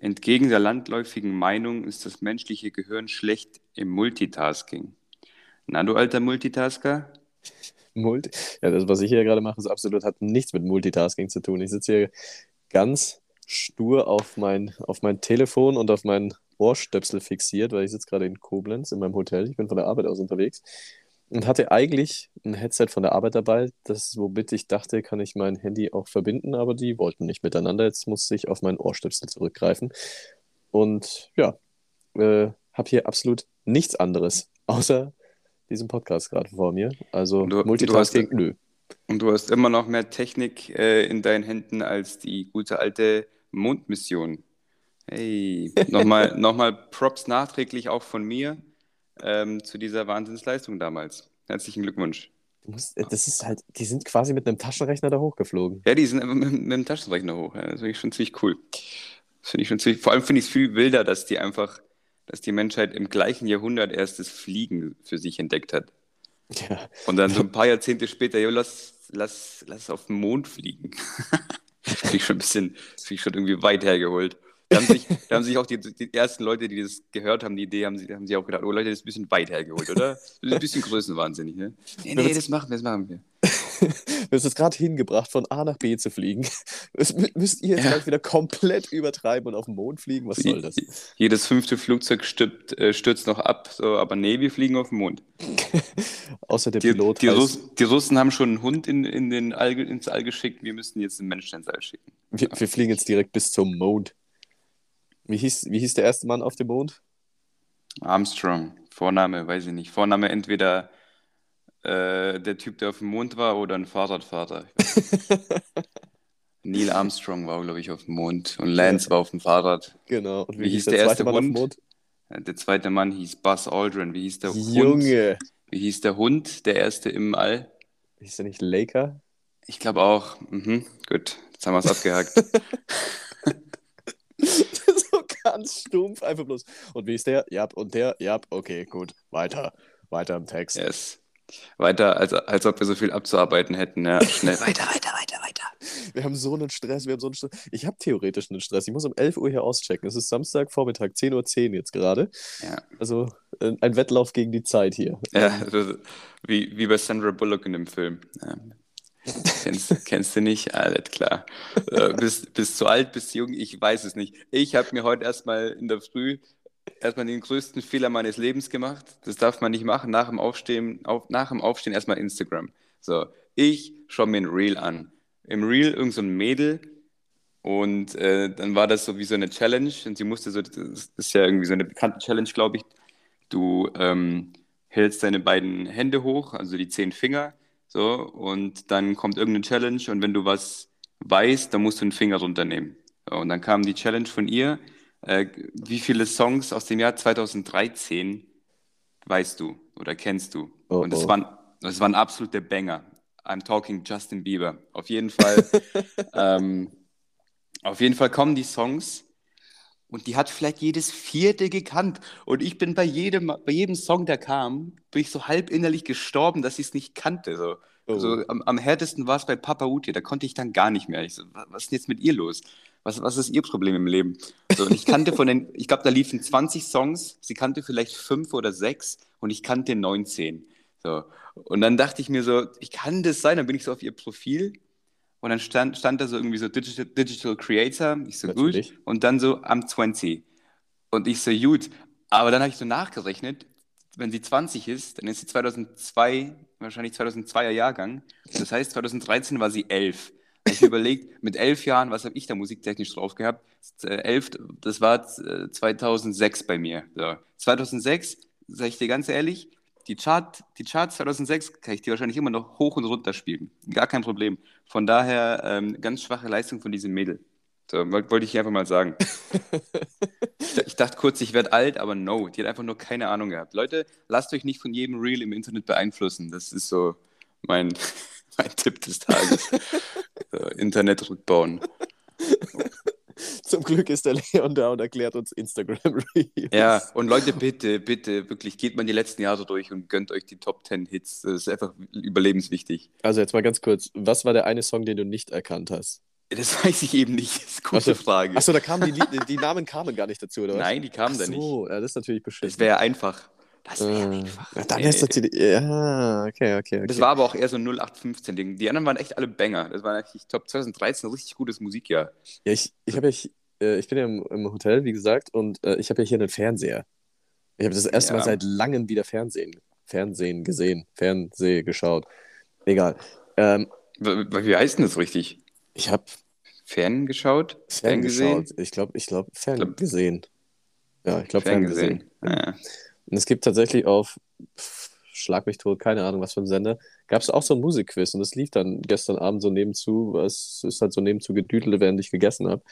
Entgegen der landläufigen Meinung ist das menschliche Gehirn schlecht im Multitasking. Na, du alter Multitasker? Multi ja, das, was ich hier gerade mache, ist absolut, hat nichts mit Multitasking zu tun. Ich sitze hier ganz stur auf mein, auf mein Telefon und auf meinen Ohrstöpsel fixiert, weil ich sitze gerade in Koblenz in meinem Hotel. Ich bin von der Arbeit aus unterwegs und hatte eigentlich ein Headset von der Arbeit dabei, das, womit ich dachte, kann ich mein Handy auch verbinden, aber die wollten nicht miteinander. Jetzt musste ich auf meinen Ohrstöpsel zurückgreifen. Und ja, äh, habe hier absolut nichts anderes, außer diesen Podcast gerade vor mir. Also Du, du hast, Multitasking, nö. und du hast immer noch mehr Technik äh, in deinen Händen als die gute alte Mondmission. Hey, nochmal, nochmal Props nachträglich auch von mir ähm, zu dieser Wahnsinnsleistung damals. Herzlichen Glückwunsch. Musst, äh, das ist halt, die sind quasi mit einem Taschenrechner da hochgeflogen. Ja, die sind mit, mit dem Taschenrechner hoch. Ja, das finde ich schon ziemlich cool. Das finde ich schon ziemlich, vor allem finde ich es viel wilder, dass die einfach, dass die Menschheit im gleichen Jahrhundert erst das Fliegen für sich entdeckt hat. Ja, Und dann so ein paar Jahrzehnte später, jo, lass, lass, lass auf den Mond fliegen. Finde ich schon ein bisschen, finde ich schon irgendwie weit hergeholt. Da haben sich, da haben sich auch die, die ersten Leute, die das gehört haben, die Idee, haben, sie- haben sich auch gedacht, oh Leute, das ist ein bisschen weit hergeholt, oder? Das ist ein bisschen größenwahnsinnig, ne? Nee, nee, das machen wir, das machen wir. Du hast es gerade hingebracht, von A nach B zu fliegen. Das mü- müsst ihr jetzt Ja. gleich wieder komplett übertreiben und auf den Mond fliegen? Was soll das? Jedes fünfte Flugzeug stürzt, äh, stürzt noch ab, so, aber nee, wir fliegen auf den Mond. Außer der Die, Pilot die, Russ, die Russen haben schon einen Hund in, in den All, ins All geschickt, wir müssen jetzt einen Menschen ins All schicken. wir, wir fliegen jetzt direkt bis zum Mond. Wie hieß, wie hieß der erste Mann auf dem Mond? Armstrong, Vorname, weiß ich nicht. Vorname entweder äh, der Typ, der auf dem Mond war, oder ein nicht. Neil Armstrong war, glaube ich, auf dem Mond und Lance war auf dem Fahrrad. Genau. Und wie, Wie hieß der, der erste Mann auf dem Hund? Mond? Äh, Der zweite Mann hieß Buzz Aldrin. Wie hieß der Hund? Junge. Wie hieß der Hund, der erste im All? Hieß der nicht Laker? Ich glaube auch. Mhm, gut, jetzt haben wir es abgehakt. ganz stumpf, einfach bloß. Und wie ist der? Ja, und der? Ja, okay, gut. Weiter. Weiter im Text. Yes. Weiter, als, als ob wir so viel abzuarbeiten hätten. Ja, schnell. Weiter, weiter, weiter, weiter. Wir haben so einen Stress, wir haben so einen Stress. Ich habe theoretisch einen Stress. Ich muss um 11 Uhr hier auschecken. Es ist Samstagvormittag, 10.10 Uhr jetzt gerade. Ja. Also äh, ein Wettlauf gegen die Zeit hier. Ja, wie, wie bei Sandra Bullock in dem Film. Kennst, kennst du nicht? Alles klar. Äh, bist, bist zu alt, bist jung? Ich weiß es nicht. Ich habe mir heute erstmal in der Früh erstmal den größten Fehler meines Lebens gemacht. Das darf man nicht machen. Nach dem Aufstehen, auf, nach dem Aufstehen erstmal Instagram. So, ich schaue mir ein Reel an. Im Reel irgend so Mädel und äh, dann war das so wie so eine Challenge und sie musste so, das ist ja irgendwie so eine bekannte Challenge, glaube ich. Du ähm, hältst deine beiden Hände hoch, also die zehn Finger, so, und dann kommt irgendeine Challenge und wenn du was weißt, dann musst du einen Finger runternehmen. So, und dann kam die Challenge von ihr, äh, wie viele Songs aus dem Jahr 2013 weißt du oder kennst du? Oh, und das oh. waren, das waren absolute Banger. I'm talking Justin Bieber. Auf jeden Fall, ähm, auf jeden Fall kommen die Songs und die hat vielleicht jedes vierte gekannt. Und ich bin bei jedem, bei jedem Song, der kam, bin ich so halb innerlich gestorben, dass ich es nicht kannte. So. Oh. So, am, am härtesten war es bei Papa Uti, da konnte ich dann gar nicht mehr. Ich so, wa- was ist denn jetzt mit ihr los? Was, was ist ihr Problem im Leben? So, und ich kannte von den, ich glaube, da liefen 20 Songs, sie kannte vielleicht fünf oder sechs und ich kannte 19. So. Und dann dachte ich mir so, ich kann das sein, dann bin ich so auf ihr Profil und dann stand, stand da so irgendwie so Digital, Digital Creator, ich so Natürlich. gut, und dann so am 20. Und ich so gut, aber dann habe ich so nachgerechnet, wenn sie 20 ist, dann ist sie 2002, wahrscheinlich 2002er Jahrgang. Das heißt, 2013 war sie 11. Da habe ich überlegt, mit elf Jahren, was habe ich da musiktechnisch drauf gehabt? Äh, elf, das war äh, 2006 bei mir. So. 2006, sage ich dir ganz ehrlich, die, Chart, die Charts 2006 kann ich dir wahrscheinlich immer noch hoch und runter spielen. Gar kein Problem. Von daher ähm, ganz schwache Leistung von diesem Mädel. So, wollte ich einfach mal sagen. Ich- Ich dachte kurz, ich werde alt, aber no, die hat einfach nur keine Ahnung gehabt. Leute, lasst euch nicht von jedem Reel im Internet beeinflussen. Das ist so mein, mein Tipp des Tages. So, Internet rückbauen. Zum Glück ist der Leon da und erklärt uns Instagram Reels. Ja, und Leute, bitte, bitte, wirklich, geht mal die letzten Jahre durch und gönnt euch die Top 10 Hits. Das ist einfach überlebenswichtig. Also jetzt mal ganz kurz, was war der eine Song, den du nicht erkannt hast? Das weiß ich eben nicht. Das ist eine gute Achso. Frage. Achso, da kamen die, die, die Namen kamen gar nicht dazu, oder was? Nein, die kamen Ach da nicht. so, ja, das ist natürlich beschissen. Das wäre einfach. Das wäre Äh, einfach. ja, dann wäre es natürlich. Ja, okay, okay, okay. Das war aber auch eher so ein 0815-Ding. Die anderen waren echt alle Banger. Das war eigentlich Top 2013 ein richtig gutes Musikjahr. Ja, ich, ich habe ja, hi- äh, ich bin ja im, im Hotel, wie gesagt, und äh, ich habe ja hier einen Fernseher. Ich habe das erste Ja. Mal seit langem wieder Fernsehen, Fernsehen gesehen, Fernseh geschaut. Egal. Ähm, Wie heißt denn das richtig? ich habe Fern geschaut? Fern gesehen? geschaut. Ich glaube, ich glaube, Fern glaub- gesehen. Ja, ich glaube, Fern Fern gesehen. gesehen. Ja. Und es gibt tatsächlich auf, pff, schlag mich tot, keine Ahnung, was für ein Sender, gab es auch so ein Musikquiz und das lief dann gestern Abend so nebenzu, es ist halt so nebenzu gedüdelt, während ich gegessen habe.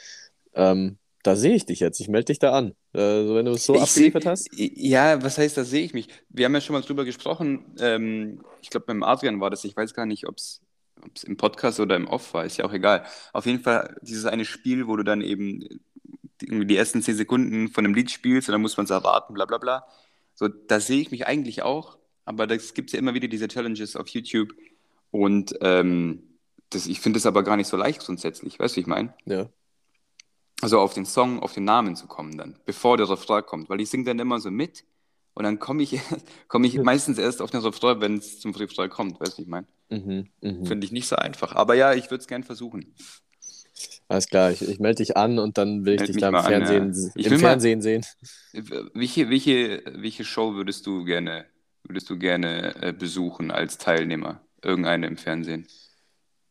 Ähm, da sehe ich dich jetzt, ich melde dich da an. Also wenn du es so Ich abgeliefert seh- hast. Ja, was heißt, da sehe ich mich? Wir haben ja schon mal drüber gesprochen. Ähm, ich glaube, beim Adrian war das. Ich weiß gar nicht, ob es im Podcast oder im Off war. Ist ja auch egal. Auf jeden Fall dieses eine Spiel, wo du dann eben die, irgendwie die ersten zehn Sekunden von einem Lied spielst und dann muss man es erwarten, bla bla bla. So, da sehe ich mich eigentlich auch. Aber das gibt ja immer wieder diese Challenges auf YouTube. Und ähm, das, ich finde es aber gar nicht so leicht grundsätzlich. Weißt du, wie ich meine? Ja. Also auf den Song, auf den Namen zu kommen dann, bevor der Refrain kommt. Weil ich singe dann immer so mit und dann komme ich, komme ich meistens erst auf den Refrain, wenn es zum Refrain kommt. Weißt du, wie ich meine? Mhm, mhm. Finde ich nicht so einfach. Aber ja, ich würde es gern versuchen. Alles klar, ich, ich melde dich an und dann will ich Meld dich da im mal an, Fernsehen, ja. Ich im will mal- Fernsehen sehen. Welche, welche, welche Show würdest du gerne, würdest du gerne äh, besuchen als Teilnehmer? Irgendeine im Fernsehen?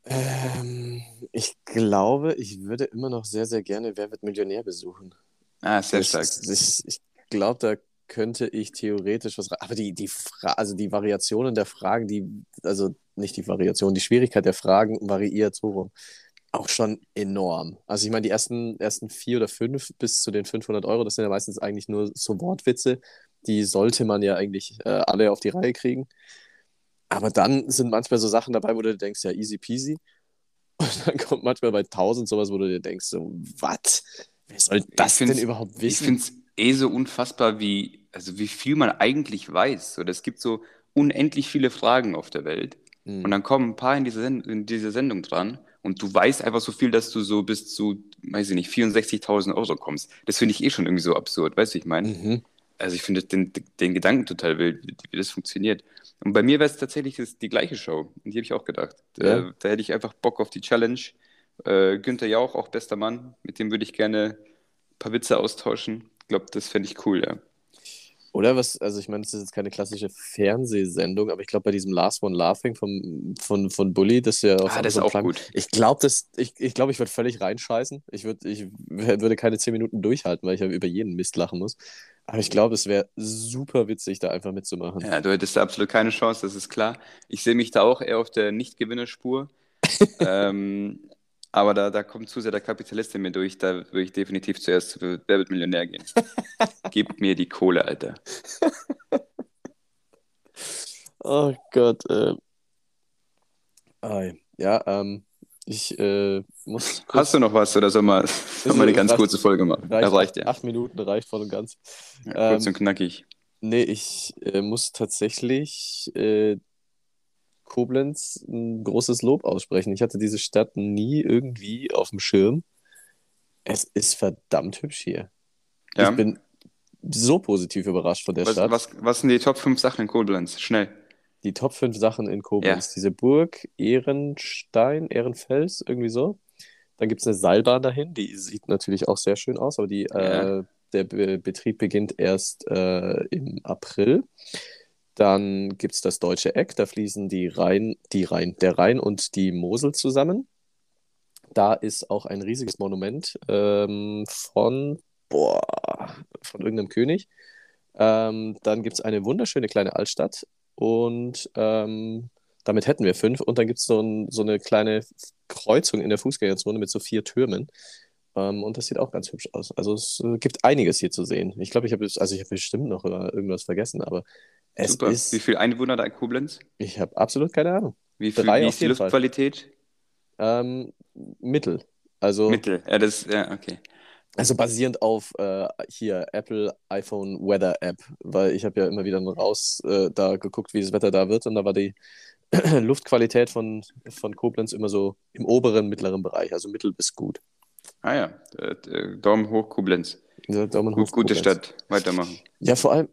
Ähm, ich glaube, ich würde immer noch sehr, sehr gerne Wer wird Millionär besuchen. Ah, sehr Das- stark. Ich, ich glaube, da könnte ich theoretisch was. Aber die, die, Fra also die Variationen der Fragen, die, also nicht die Variation, die Schwierigkeit der Fragen variiert so rum. Auch schon enorm. Also ich meine, die ersten, ersten vier oder fünf bis zu den 500 Euro, das sind ja meistens eigentlich nur so Wortwitze. Die sollte man ja eigentlich äh, alle auf die Reihe kriegen. Aber dann sind manchmal so Sachen dabei, wo du denkst, ja, easy peasy. Und dann kommt manchmal bei 1000 sowas, wo du dir denkst, so, was? Wer soll das denn überhaupt Ich wissen? finde es eh so unfassbar, wie, also wie viel man eigentlich weiß. Oder es gibt so unendlich viele Fragen auf der Welt. Mhm. Und dann kommen ein paar in diese, Send in diese Sendung dran und du weißt einfach so viel, dass du so bis zu, weiß ich nicht, 64.000 Euro kommst. Das finde ich eh schon irgendwie so absurd, weißt du, wie ich meine? Mhm. Also ich finde den, den Gedanken total wild, wie, wie das funktioniert. Und bei mir wäre es tatsächlich das, die gleiche Show. Und die habe ich auch gedacht. Ja. Da, da hätte ich einfach Bock auf die Challenge. Äh, Günther Jauch, auch bester Mann, mit dem würde ich gerne ein paar Witze austauschen. Ich glaube, das fände ich cool, ja. Oder was, also ich meine, das ist jetzt keine klassische Fernsehsendung, aber ich glaube, bei diesem Last One Laughing vom, von, von Bully, das ist ja auf Ah, das ist auch Prime, gut. Ich glaube, das, ich, ich, glaub, ich würde völlig reinscheißen. Ich, würd, ich würde keine zehn Minuten durchhalten, weil ich ja über jeden Mist lachen muss. Aber ich glaube, es wäre super witzig, da einfach mitzumachen. Ja, du hättest da absolut keine Chance, das ist klar. Ich sehe mich da auch eher auf der Nicht-Gewinnerspur. ähm, aber da, da kommt zu sehr der Kapitalist in mir durch. Da würde ich definitiv zuerst zu Wer wird Millionär gehen. Gib mir die Kohle, Alter. Oh Gott. Äh. Ja, ähm, ich äh, muss. Hast du noch was oder soll man, soll man eine ganz reicht- kurze Folge machen? reicht, Das reicht acht, ja. acht Minuten reicht voll und ganz. ja kurz ähm, und knackig. Nee, ich äh, muss tatsächlich äh, Koblenz ein großes Lob aussprechen. Ich hatte diese Stadt nie irgendwie auf dem Schirm. Es ist verdammt hübsch hier. Ja. Ich bin so positiv überrascht von der Was, Stadt. was, was sind die Top 5 Sachen in Koblenz? Schnell. Die Top 5 Sachen in Koblenz. Diese Burg Ehrenstein, Ehrenfels, irgendwie so. Dann gibt es eine Seilbahn dahin, die sieht natürlich auch sehr schön aus, aber die, Ja. äh, der Be Betrieb beginnt erst äh, im April. Dann gibt es das Deutsche Eck, da fließen die Rhein, die Rhein, der Rhein und die Mosel zusammen. Da ist auch ein riesiges Monument ähm, von, boah, von irgendeinem König. Ähm, dann gibt es eine wunderschöne kleine Altstadt und ähm, damit hätten wir fünf. Und dann gibt es so, ein, so eine kleine Kreuzung in der Fußgängerzone mit so vier Türmen. Ähm, und das sieht auch ganz hübsch aus. Also es äh, gibt einiges hier zu sehen. Ich glaube, ich habe also habe bestimmt noch irgendwas vergessen, aber es Super. ist, Wie viele Einwohner da in Koblenz? ich habe absolut keine Ahnung. Wie, viel, Drei wie ist die. Luftqualität? Ähm, Mittel. Also, Mittel. Ja, das, ja, okay. also basierend auf äh, hier Apple iPhone Weather App, weil ich habe ja immer wieder raus äh, da geguckt, wie das Wetter da wird und da war die Luftqualität von, von Koblenz immer so im oberen, mittleren Bereich, also mittel bis gut. Ah ja, äh, äh, Daumen hoch, Koblenz. Ja, Daumen hoch, Gut, gute Koblenz. Stadt. Weitermachen. Ja, vor allem,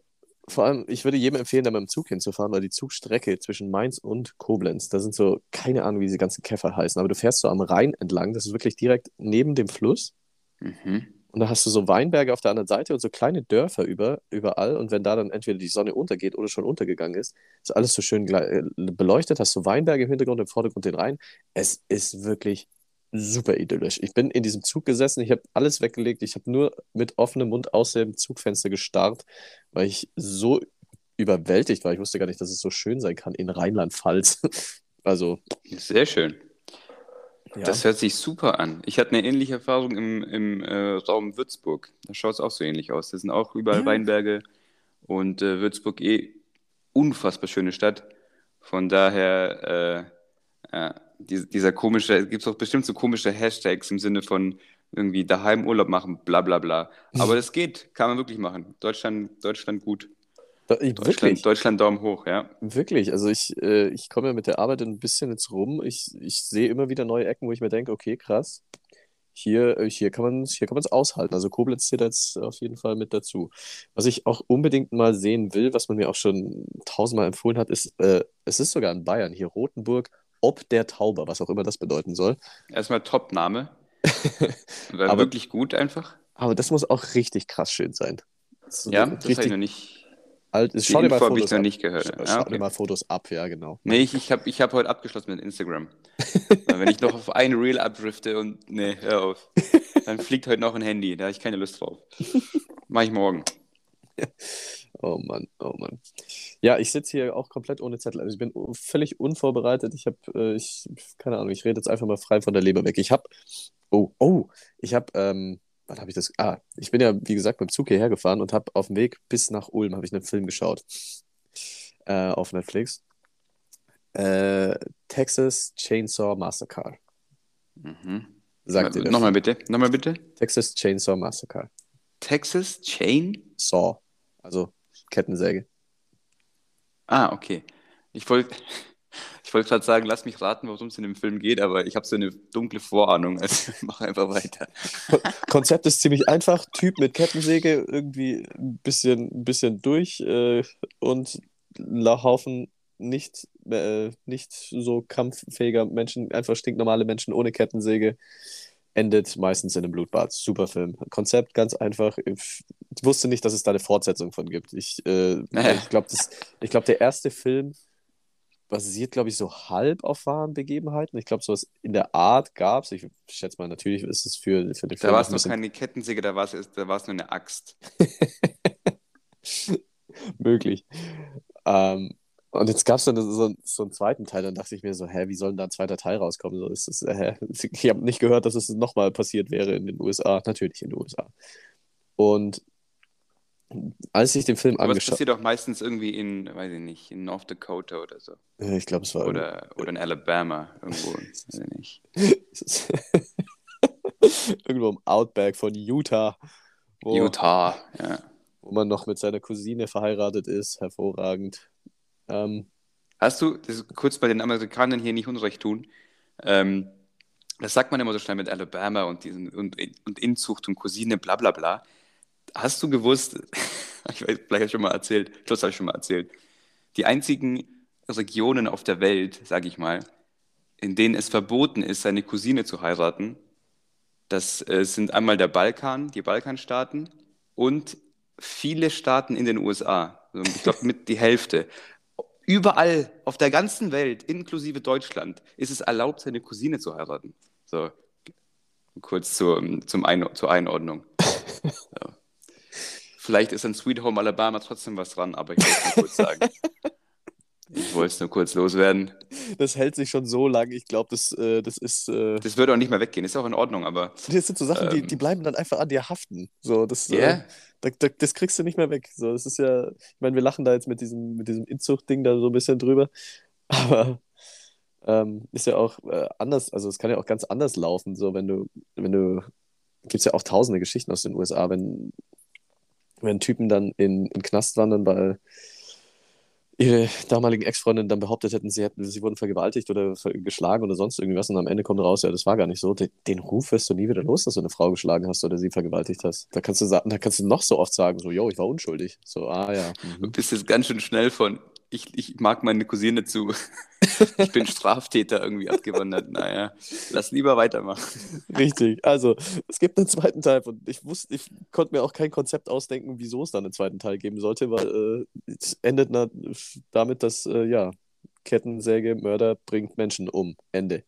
vor allem, ich würde jedem empfehlen, da mit dem Zug hinzufahren, weil die Zugstrecke zwischen Mainz und Koblenz, da sind so, keine Ahnung, wie diese ganzen Käfer heißen, aber du fährst so am Rhein entlang, das ist wirklich direkt neben dem Fluss. Mhm. Und da hast du so Weinberge auf der anderen Seite und so kleine Dörfer über, überall. Und wenn da dann entweder die Sonne untergeht oder schon untergegangen ist, ist alles so schön äh, beleuchtet. Hast du Weinberge im Hintergrund, im Vordergrund den Rhein. Es ist wirklich super idyllisch. Ich bin in diesem Zug gesessen, ich habe alles weggelegt. Ich habe nur mit offenem Mund aus dem Zugfenster gestarrt, weil ich so überwältigt war. Ich wusste gar nicht, dass es so schön sein kann in Rheinland-Pfalz. Also, Sehr schön. ja. Das hört sich super an. Ich hatte eine ähnliche Erfahrung im, im äh, Raum Würzburg. Da schaut es auch so ähnlich aus. Das sind auch überall Ja. Weinberge und äh, Würzburg eh unfassbar schöne Stadt. Von daher, äh, ja, die, dieser komische, gibt es auch bestimmt so komische Hashtags im Sinne von irgendwie daheim Urlaub machen, bla bla bla. Aber das geht, kann man wirklich machen. Deutschland, Deutschland gut. Da- ich, Deutschland, wirklich. Deutschland Daumen hoch, ja. Wirklich, also ich, äh, ich komme ja mit der Arbeit ein bisschen jetzt rum. Ich, ich sehe immer wieder neue Ecken, wo ich mir denke, okay, krass, hier, äh, hier kann man hier kann man es aushalten. Also Koblenz zählt jetzt auf jeden Fall mit dazu. Was ich auch unbedingt mal sehen will, was man mir auch schon tausendmal empfohlen hat, ist, äh, es ist sogar in Bayern, hier Rothenburg, ob der Tauber, was auch immer das bedeuten soll. Erstmal Top-Name. War Aber- wirklich gut einfach. Aber das muss auch richtig krass schön sein. Das ist Ja, das habe ich richtig noch nicht. alt. Die Schau dir mal Info habe ich Fotos noch ab. nicht gehört. Schau, Ja, schau okay. dir mal Fotos ab, ja, genau. Nee, ich, ich habe ich hab heute abgeschlossen mit Instagram. Wenn ich noch auf ein Reel abdrifte und. Nee, hör auf. Dann fliegt heute noch ein Handy. Da habe ich keine Lust drauf. Mach ich morgen. Oh Mann, oh Mann. Ja, ich sitze hier auch komplett ohne Zettel. Also ich bin völlig unvorbereitet. Ich habe, äh, ich, keine Ahnung, ich rede jetzt einfach mal frei von der Leber weg. Ich habe, oh, oh, ich habe, ähm, wann habe ich das? Ah, ich bin ja, wie gesagt, mit dem Zug hierher gefahren und habe auf dem Weg bis nach Ulm habe ich einen Film geschaut. Äh, auf Netflix. Äh, Texas Chainsaw Massacre. Mhm. Sagt ihr das? Nochmal bitte. Nochmal bitte. Texas Chainsaw Massacre. Texas Chain? Saw. Also Kettensäge. Ah, okay. Ich wollte ich wollt gerade sagen, lass mich raten, worum es in dem Film geht, aber ich habe so eine dunkle Vorahnung. Also mach einfach weiter. Konzept ist ziemlich einfach. Typ mit Kettensäge, irgendwie ein bisschen, ein bisschen durch äh, und Haufen nicht, äh, nicht so kampffähiger Menschen, einfach stinknormale Menschen ohne Kettensäge, endet meistens in einem Blutbad. Super Film. Konzept ganz einfach. Ich wusste nicht, dass es da eine Fortsetzung von gibt. Ich, äh, Naja. ich glaube, glaub, der erste Film basiert, glaube ich, so halb auf wahren Begebenheiten. Ich glaube, sowas in der Art gab es. Ich schätze mal, natürlich ist es für, für den Da Film war ein es noch keine Kettensäge, da war es da war's nur eine Axt. möglich. Ähm, und jetzt gab es dann so, so einen zweiten Teil, dann dachte ich mir so, hä, wie soll denn da ein zweiter Teil rauskommen? So, ist das, äh, hä? Ich habe nicht gehört, dass es nochmal passiert wäre in den USA. Natürlich in den USA. Und als ich den Film Aber angeschaut passiert auch meistens irgendwie in, weiß ich nicht, in North Dakota oder so. habe, ich glaube, es war Oder, oder in Alabama irgendwo. weiß ich nicht. irgendwo im Outback von Utah, Utah, ja. wo man noch mit seiner Cousine verheiratet ist. Hervorragend. Ähm, Hast du, das ist kurz bei den Amerikanern hier nicht Unrecht tun, ähm, das sagt man immer so schnell mit Alabama und, diesen, und, und Inzucht und Cousine, bla bla bla. Hast du gewusst, ich weiß, vielleicht habe ich schon mal erzählt, ich glaube, das habe ich schon mal erzählt, die einzigen Regionen auf der Welt, sage ich mal, in denen es verboten ist, seine Cousine zu heiraten, das äh, sind einmal der Balkan, die Balkanstaaten und viele Staaten in den USA. Also ich glaube, mit die Hälfte. Überall auf der ganzen Welt, inklusive Deutschland, ist es erlaubt, seine Cousine zu heiraten. So, kurz zur, zum Ein zur Einordnung. So. Vielleicht ist an Sweet Home Alabama trotzdem was dran, aber ich wollte es nur kurz sagen. Ich wollte es nur kurz loswerden. das hält sich schon so lange. Ich glaube, das, äh, das ist. Äh, Das würde auch nicht mehr weggehen, ist auch in Ordnung, aber das sind so Sachen, die, Ähm. die bleiben dann einfach an dir haften. So, das, Ja. äh, da, da, das kriegst du nicht mehr weg. So, das ist ja, ich meine, wir lachen da jetzt mit diesem, mit diesem Inzucht-Ding da so ein bisschen drüber. Aber ähm, ist ja auch äh, anders, also es kann ja auch ganz anders laufen. So, wenn du, wenn du, gibt es ja auch tausende Geschichten aus den USA, wenn, wenn Typen dann in, in Knast wandern, weil ihre damaligen Ex-Freundinnen dann behauptet hätten, sie, hätten, sie wurden vergewaltigt oder geschlagen oder sonst irgendwas und am Ende kommt raus, ja, das war gar nicht so. Den, den Ruf wirst du nie wieder los, dass du eine Frau geschlagen hast oder sie vergewaltigt hast. Da kannst du, da kannst du noch so oft sagen, so, yo, ich war unschuldig. So, ah ja. Mhm. Du bist jetzt ganz schön schnell von, ich, ich mag meine Cousine zu. ich bin Straftäter irgendwie abgewandert. Naja, lass lieber weitermachen. Richtig. Also, es gibt einen zweiten Teil und ich wusste, ich konnte mir auch kein Konzept ausdenken, wieso es dann einen zweiten Teil geben sollte, weil äh, es endet na, damit, dass, äh, ja, Kettensäge, Mörder bringt Menschen um. Ende.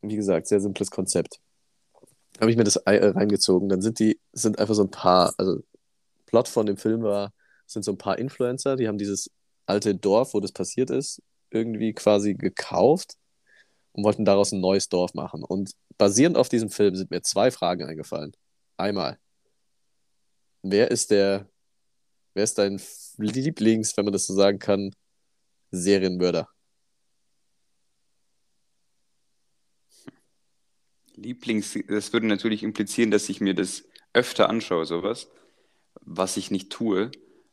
Wie gesagt, sehr simples Konzept. Habe ich mir das äh, reingezogen, dann sind die, sind einfach so ein paar, also Plot von dem Film war, sind so ein paar Influencer, die haben dieses alte Dorf, wo das passiert ist, irgendwie quasi gekauft und wollten daraus ein neues Dorf machen. Und basierend auf diesem Film sind mir zwei Fragen eingefallen. Einmal, wer ist der, wer ist dein Lieblings, wenn man das so sagen kann, Serienmörder? Lieblings, das würde natürlich implizieren, dass ich mir das öfter anschaue, sowas, was ich nicht tue.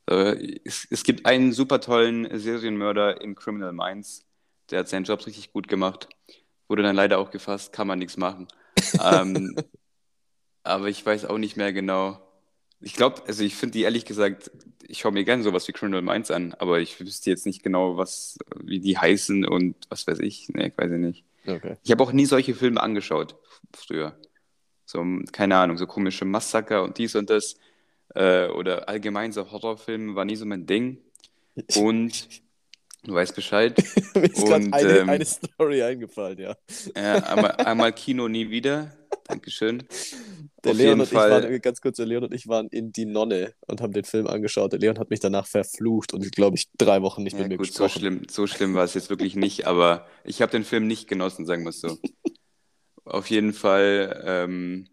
Äh, es, es, gibt einen super tollen Serienmörder in Criminal Minds, der hat seinen Job richtig gut gemacht. Wurde dann leider auch gefasst, kann man nichts machen. ähm, aber ich weiß auch nicht mehr genau. Ich glaube, also ich finde die ehrlich gesagt, ich schaue mir gerne sowas wie Criminal Minds an, aber ich wüsste jetzt nicht genau, was, wie die heißen und was weiß ich. Nee, ich weiß ich nicht. Okay. Ich habe auch nie solche Filme angeschaut früher. So, keine Ahnung, so komische Massaker und dies und das äh, oder allgemein so Horrorfilme war nie so mein Ding. Und du weißt Bescheid. Mir ist gerade eine, ähm, eine Story eingefallen, ja. Äh, einmal, einmal Kino nie wieder. Dankeschön. Der Auf Leon und Fall. ich waren, ganz kurz, der Leon und ich waren in Die Nonne und haben den Film angeschaut. Der Leon hat mich danach verflucht und, glaube ich, drei Wochen nicht ja, mit mir gut, gesprochen. So schlimm, so schlimm war es jetzt wirklich nicht, aber ich habe den Film nicht genossen, sagen wir es so. Auf jeden Fall, ähm,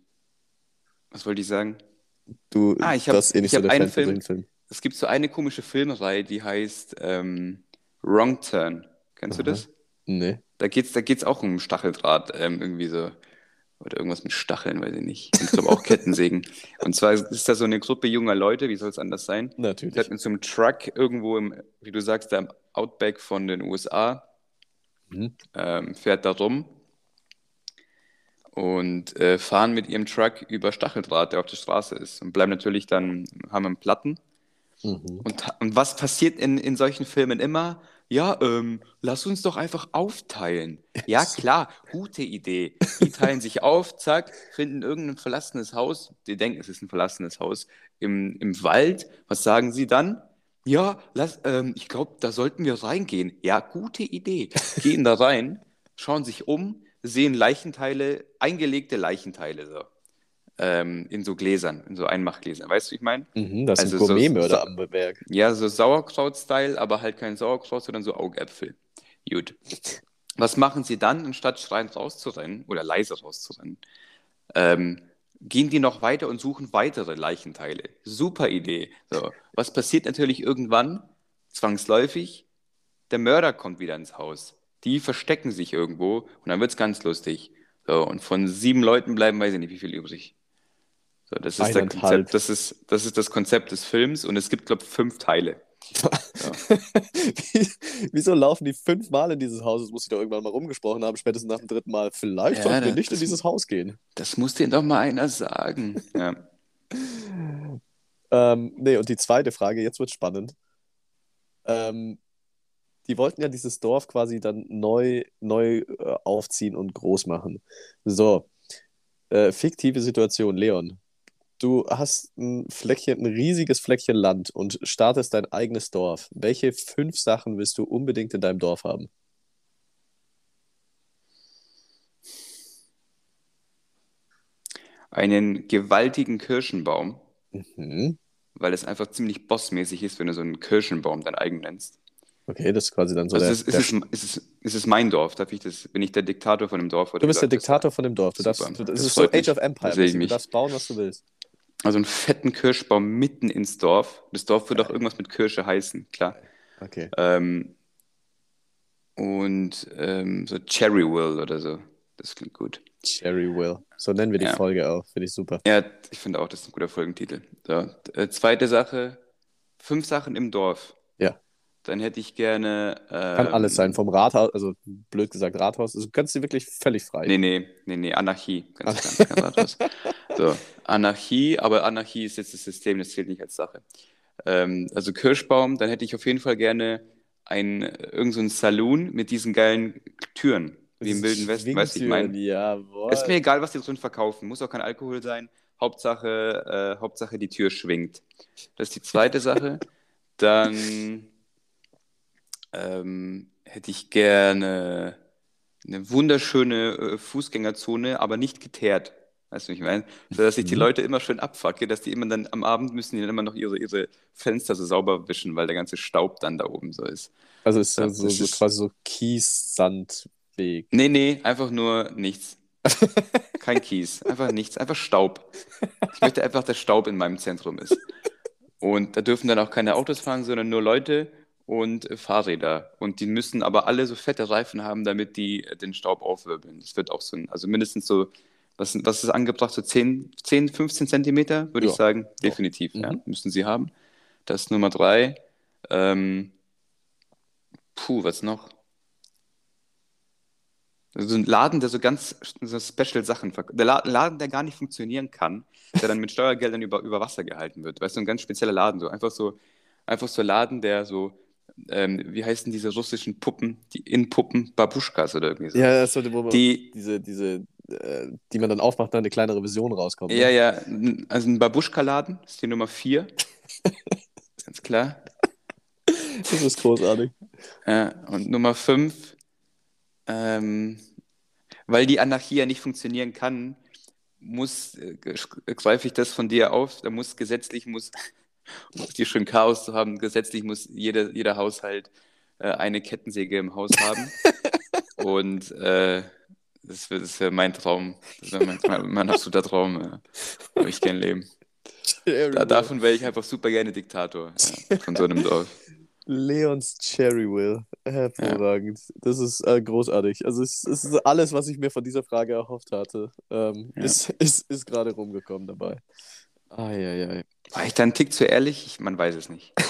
was wollte ich sagen? Du ah, ich habe eh nicht so der einen Film, Film. Es gibt so eine komische Filmreihe, die heißt ähm, Wrong Turn. Kennst Aha. du das? Nee. Da geht es da geht's auch um Stacheldraht, ähm, irgendwie so. Oder irgendwas mit Stacheln, weiß ich nicht. Und ich glaube auch Kettensägen. Und zwar ist da so eine Gruppe junger Leute, wie soll es anders sein? Natürlich. Die hat mit so einem Truck irgendwo im, wie du sagst, da im Outback von den USA, mhm. ähm, fährt da rum und äh, fahren mit ihrem Truck über Stacheldraht, der auf der Straße ist und bleiben natürlich dann, haben einen Platten. Mhm. Und, und was passiert in, in solchen Filmen immer? Ja, ähm, lass uns doch einfach aufteilen. Ja, klar, gute Idee. Die teilen sich auf, zack, finden irgendein verlassenes Haus. Die denken, es ist ein verlassenes Haus im, im Wald. Was sagen sie dann? Ja, lass, ähm, ich glaube, da sollten wir reingehen. Ja, gute Idee. Gehen da rein, schauen sich um, sehen Leichenteile, eingelegte Leichenteile so. Ähm, in so Gläsern, in so Einmachgläsern. Weißt du, ich meine? Mhm, das also ist ein Gourmetmörder so, am Werk. Ja, so Sauerkraut-Style, aber halt kein Sauerkraut, sondern so Augäpfel. Gut. Was machen sie dann, anstatt schreiend rauszurennen oder leise rauszurennen? Ähm, gehen die noch weiter und suchen weitere Leichenteile. Super Idee. So. Was passiert natürlich irgendwann? Zwangsläufig, der Mörder kommt wieder ins Haus die verstecken sich irgendwo und dann wird es ganz lustig. So, und von sieben Leuten bleiben, weiß ich nicht, wie viel übrig. So, das, ist der Konzept, das, ist, das ist das Konzept des Films und es gibt, glaube ich, fünf Teile. Ja. Wieso laufen die fünfmal in dieses Haus? Das muss ich doch irgendwann mal rumgesprochen haben, spätestens nach dem dritten Mal. Vielleicht ja, sollten wir nicht in dieses Haus gehen. Das muss dir doch mal einer sagen. Ja. ähm, nee, und die zweite Frage, jetzt wird spannend. Ähm, die wollten ja dieses Dorf quasi dann neu, neu äh, aufziehen und groß machen. So, äh, fiktive Situation, Leon. Du hast ein Fleckchen, ein riesiges Fleckchen Land und startest dein eigenes Dorf. Welche fünf Sachen willst du unbedingt in deinem Dorf haben? Einen gewaltigen Kirschenbaum, mhm. weil es einfach ziemlich bossmäßig ist, wenn du so einen Kirschenbaum dein eigen nennst. Okay, das ist quasi dann so also der, ist, der ist, es, ist, es, ist es mein Dorf? Darf ich das, bin ich der Diktator von dem Dorf? du bist der Diktator von dem Dorf. Du darfst, du, das, das ist so Age of Empire. Du darfst bauen, was du willst. Also einen fetten Kirschbaum mitten ins Dorf. Das Dorf wird auch irgendwas mit Kirsche heißen, klar. Okay. Ähm, und ähm, so Cherrywell oder so. Das klingt gut. Cherrywell. So nennen wir die ja. Folge auch. Finde ich super. Ja, ich finde auch, das ist ein guter Folgentitel. So, äh, zweite Sache: fünf Sachen im Dorf. Dann hätte ich gerne. Kann Ähm, alles sein, vom Rathaus, also blöd gesagt Rathaus, also du kannst dir wirklich völlig frei. Nee, nee, nee, nee, Anarchie. Ganz, ganz, ganz anders. So, Anarchie, aber Anarchie ist jetzt das System, das zählt nicht als Sache. Ähm, also Kirschbaum, dann hätte ich auf jeden Fall gerne ein, irgend so ein Saloon mit diesen geilen Türen, wie im Wilden Westen, weißt du, ich meine. Jawohl. Ist mir egal, was die drin verkaufen, muss auch kein Alkohol sein. Hauptsache, äh, Hauptsache die Tür schwingt. Das ist die zweite Sache. Dann ähm, hätte ich gerne eine wunderschöne äh, Fußgängerzone, aber nicht geteert. Weißt du, wie ich meine? So, dass ich die Mhm. Leute immer schön abfacke, dass die immer dann am Abend müssen die dann immer noch ihre, ihre Fenster so sauber wischen, weil der ganze Staub dann da oben so ist. Also ist so, so, das so ist- quasi so Kies-Sandweg. Nee, nee, einfach nur nichts. Kein Kies, einfach nichts, einfach Staub. Ich möchte einfach, dass Staub in meinem Zentrum ist. Und da dürfen dann auch keine Autos fahren, sondern nur Leute und Fahrräder. Und die müssen aber alle so fette Reifen haben, damit die den Staub aufwirbeln. Das wird auch so ein, also mindestens so, was, was ist angebracht, so 10, 10 15 Zentimeter, würde Ja. ich sagen. Definitiv, ja, Mhm. müssen sie haben. Das ist Nummer drei. Ähm, puh, was noch? So ein Laden, der so ganz so Special Sachen verkauft. Der La- Laden, der gar nicht funktionieren kann, der dann mit Steuergeldern über, über Wasser gehalten wird. Weißt du, ein ganz spezieller Laden. So. Einfach so, einfach so ein Laden, der so, ähm, wie heißen diese russischen Puppen, die Innenpuppen, Babuschkas oder irgendwie so. Ja, das sollte, wo Die, diese, diese, äh, die man dann aufmacht, dann eine kleinere Version rauskommt. ja, ne? ja, also ein Babuschka-Laden, ist die Nummer vier. Ganz klar. Das ist großartig. Ja, und Nummer fünf, ähm, weil die Anarchie ja nicht funktionieren kann, muss, äh, greife ich das von dir auf, da muss gesetzlich, muss, um hier schön Chaos zu haben, gesetzlich muss jeder, jeder Haushalt äh, eine Kettensäge im Haus haben. Und äh, das wäre wär mein Traum, das wäre mein, mein, mein absoluter Traum, ja. Da würde ich gerne leben. Da, davon wäre ich einfach super gerne Diktator ja, von so einem Dorf. Leons Cherry Will. Hervorragend. Das ist äh, großartig. Also es, es ist alles, was ich mir von dieser Frage erhofft hatte, ähm, Ja. ist, ist, ist gerade rumgekommen dabei. Eieiei. War ich da einen Tick zu ehrlich? Ich, man weiß es nicht.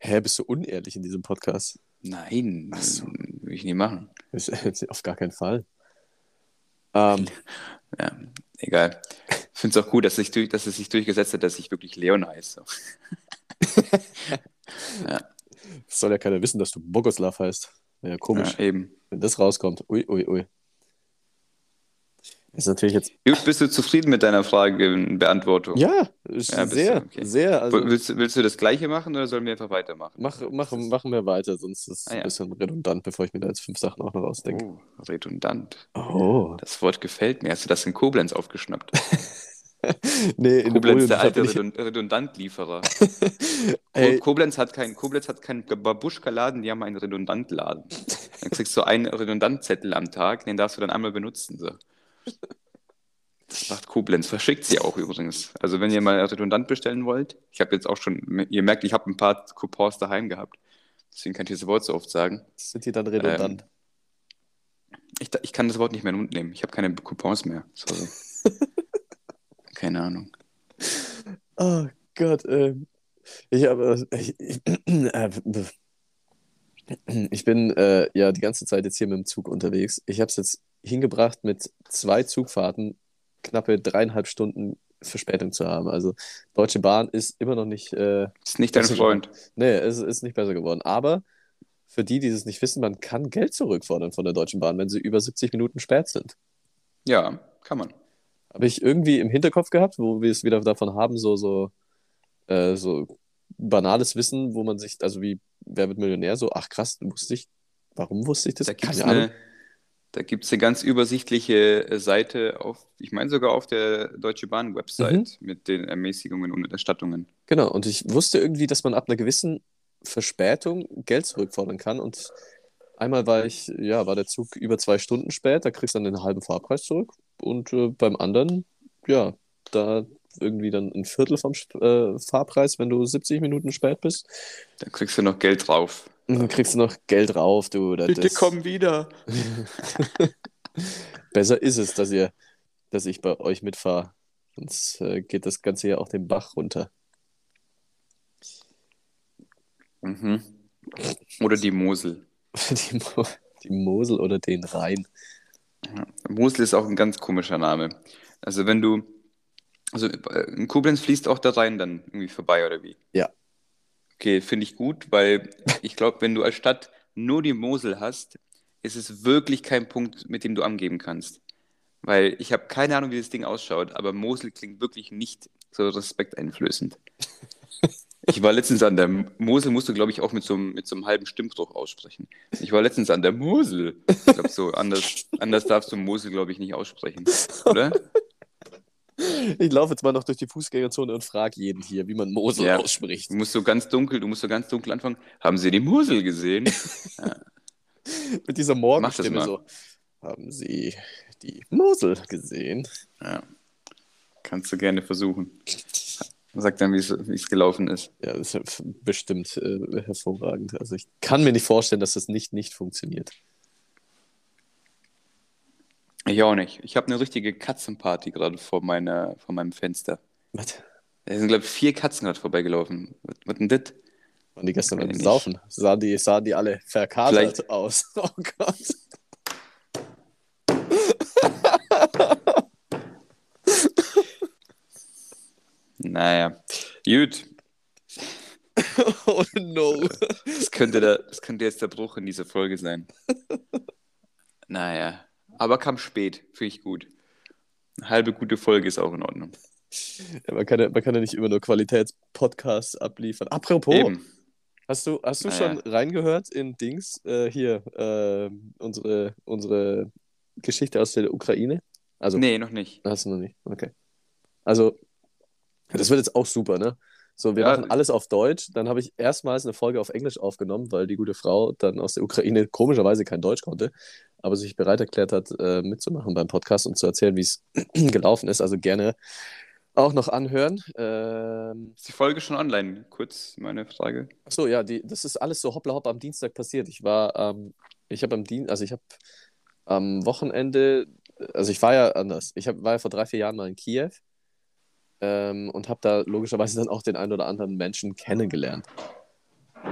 Hä, bist du unehrlich in diesem Podcast? Nein, Ach so. würde ich nie machen. Auf gar keinen Fall. Ähm, Ja, egal. Ich finde es auch gut, dass, durch, dass es sich durchgesetzt hat, dass ich wirklich Leon heiße. es soll ja keiner wissen, dass du Bogoslav heißt. Ja, komisch. Ja, eben. Wenn das rauskommt. Ui, ui, ui. Ist natürlich jetzt. Gut, bist du zufrieden mit deiner Fragebeantwortung? Ja, Ja, sehr, okay. sehr. Also, Willst, du- willst du das Gleiche machen oder sollen wir einfach weitermachen? mach, mach, machen wir weiter, sonst ist es Ah, ja. ein bisschen redundant, bevor ich mir da jetzt fünf Sachen auch noch ausdenke. Oh, redundant. Oh. Das Wort gefällt mir. Hast du das in Koblenz aufgeschnappt? Nee, in Koblenz, der alte ich- Redund Redundantlieferer. Ey, Koblenz hat keinen Koblenz hat keinen Babuschka-Laden, die haben einen Redundantladen. Dann kriegst du einen Redundantzettel am Tag, den darfst du dann einmal benutzen. So. Das macht Koblenz, verschickt sie auch übrigens. Also wenn ihr mal redundant bestellen wollt, ich habe jetzt auch schon, ihr merkt, ich habe ein paar Coupons daheim gehabt. Deswegen kann ich dieses Wort so oft sagen. sind die dann redundant? Ich, ich kann das Wort nicht mehr in den Mund nehmen. Ich habe keine Coupons mehr. Sorry. keine Ahnung. Oh Gott, ähm, ich habe, ich, ich, äh, ich bin äh, ja die ganze Zeit jetzt hier mit dem Zug unterwegs. Ich habe es jetzt hingebracht, mit zwei Zugfahrten knappe dreieinhalb Stunden Verspätung zu haben. Also Deutsche Bahn ist immer noch nicht, äh, Ist nicht dein ist- Freund. nee, es ist nicht besser geworden. Aber für die, die es nicht wissen, man kann Geld zurückfordern von der Deutschen Bahn, wenn sie über 70 Minuten spät sind. Ja, kann man. Habe ich irgendwie im Hinterkopf gehabt, wo wir es wieder davon haben, so, so, äh, so banales Wissen, wo man sich, also wie Wer wird Millionär, so, ach krass, wusste ich, warum wusste ich das? Da gibt es Keine Ahnung. Da gibt's eine ganz übersichtliche äh, Seite auf, ich meine sogar auf der Deutsche Bahn Website mit den Ermäßigungen und Erstattungen. Genau, und ich wusste irgendwie, dass man ab einer gewissen Verspätung Geld zurückfordern kann. Und einmal war ich, ja, war der Zug über zwei Stunden spät, da kriegst du dann den halben Fahrpreis zurück. Und äh, beim anderen, ja, da irgendwie dann ein Viertel vom äh, Fahrpreis, wenn du 70 Minuten spät bist. Da kriegst du noch Geld drauf. Dann kriegst du noch Geld rauf, du. Das, Bitte komm wieder. Besser ist es, dass ihr, dass ich bei euch mitfahre. Sonst äh, geht das Ganze ja auch den Bach runter. Mhm. Oder die Mosel. Die, Mo die Mosel oder den Rhein. Ja. Mosel ist auch ein ganz komischer Name. Also wenn du, also in Koblenz fließt auch der Rhein dann irgendwie vorbei, oder wie? Ja. Okay, finde ich gut, weil ich glaube, wenn du als Stadt nur die Mosel hast, ist es wirklich kein Punkt, mit dem du angeben kannst. Weil ich habe keine Ahnung, wie das Ding ausschaut, aber Mosel klingt wirklich nicht so respekteinflößend. Ich war letztens an der Mosel, musst du, glaube ich, auch mit so, einem, mit so einem halben Stimmbruch aussprechen. Ich war letztens an der Mosel. Ich glaube, so anders, anders darfst du Mosel, glaube ich, nicht aussprechen. Oder? Ich laufe jetzt mal noch durch die Fußgängerzone und frage jeden hier, wie man Mosel Ja. ausspricht. Du musst so ganz dunkel, du musst so ganz dunkel anfangen. Haben Sie die Mosel gesehen? Ja. Mit dieser Morgenstimme so. Haben Sie die Mosel gesehen? ja. Kannst du gerne versuchen. Sag dann, wie es wie es gelaufen ist. Ja, das ist bestimmt äh, hervorragend. Also ich kann mir nicht vorstellen, dass das nicht nicht funktioniert. Ich auch nicht. Ich habe eine richtige Katzenparty gerade vor, meiner, vor meinem Fenster. Was? Da sind, glaube ich, vier Katzen gerade vorbeigelaufen. Was, was denn das? Waren die gestern beim Saufen? Sahen die, sahen die alle verkatert Vielleicht- aus? Oh Gott. Naja. Gut. Oh no. Das könnte, der, das könnte jetzt der Bruch in dieser Folge sein. Naja. Aber kam spät. Finde ich gut. Eine halbe gute Folge ist auch in Ordnung. Ja, man, kann ja, man kann ja nicht immer nur Qualitätspodcasts abliefern. Apropos, Eben. hast du, hast du Ah, schon reingehört in Dings? Äh, hier, äh, unsere, unsere Geschichte aus der Ukraine? Also, Nee, noch nicht. Hast du noch nicht? Okay. Also, das wird jetzt auch super, ne? So, wir Ja. machen alles auf Deutsch. Dann habe ich erstmals eine Folge auf Englisch aufgenommen, weil die gute Frau dann aus der Ukraine komischerweise kein Deutsch konnte, aber sich bereit erklärt hat, äh, mitzumachen beim Podcast und zu erzählen, wie es gelaufen ist. Also gerne auch noch anhören. Ähm, Ist die Folge schon online? Kurz meine Frage. Achso, ja, die, das ist alles so hoppla hopp am Dienstag passiert. Ich war, ähm, ich habe am Dienstag, also ich habe am Wochenende, also ich war ja anders. Ich hab, war ja vor drei, vier Jahren mal in Kiew ähm, und habe da logischerweise dann auch den einen oder anderen Menschen kennengelernt.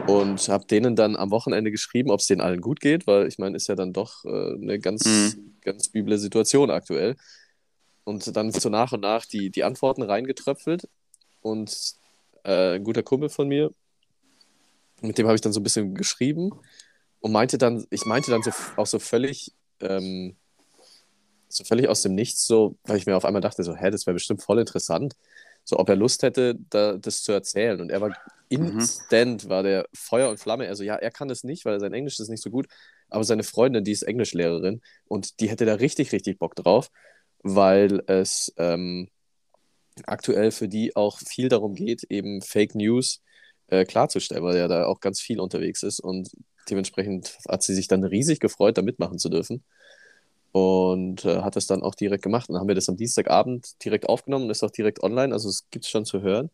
Und habe denen dann am Wochenende geschrieben, ob es denen allen gut geht, weil ich meine, ist ja dann doch äh, eine ganz, Mhm. ganz üble Situation aktuell. Und dann so nach und nach die, die Antworten reingetröpfelt. Und äh, ein guter Kumpel von mir, mit dem habe ich dann so ein bisschen geschrieben und meinte dann, ich meinte dann so auch so völlig, ähm, so völlig aus dem Nichts, so, weil ich mir auf einmal dachte, so, hä, das wäre bestimmt voll interessant, so ob er Lust hätte, da, das zu erzählen. Und er war instant, war der Feuer und Flamme. Also ja, er kann das nicht, weil sein Englisch ist nicht so gut, aber seine Freundin, die ist Englischlehrerin und die hätte da richtig, richtig Bock drauf, weil es ähm, aktuell für die auch viel darum geht, eben Fake News äh, klarzustellen, weil er da auch ganz viel unterwegs ist und dementsprechend hat sie sich dann riesig gefreut, da mitmachen zu dürfen und äh, hat das dann auch direkt gemacht. Und dann haben wir das am Dienstagabend direkt aufgenommen und ist auch direkt online, also es gibt es schon zu hören.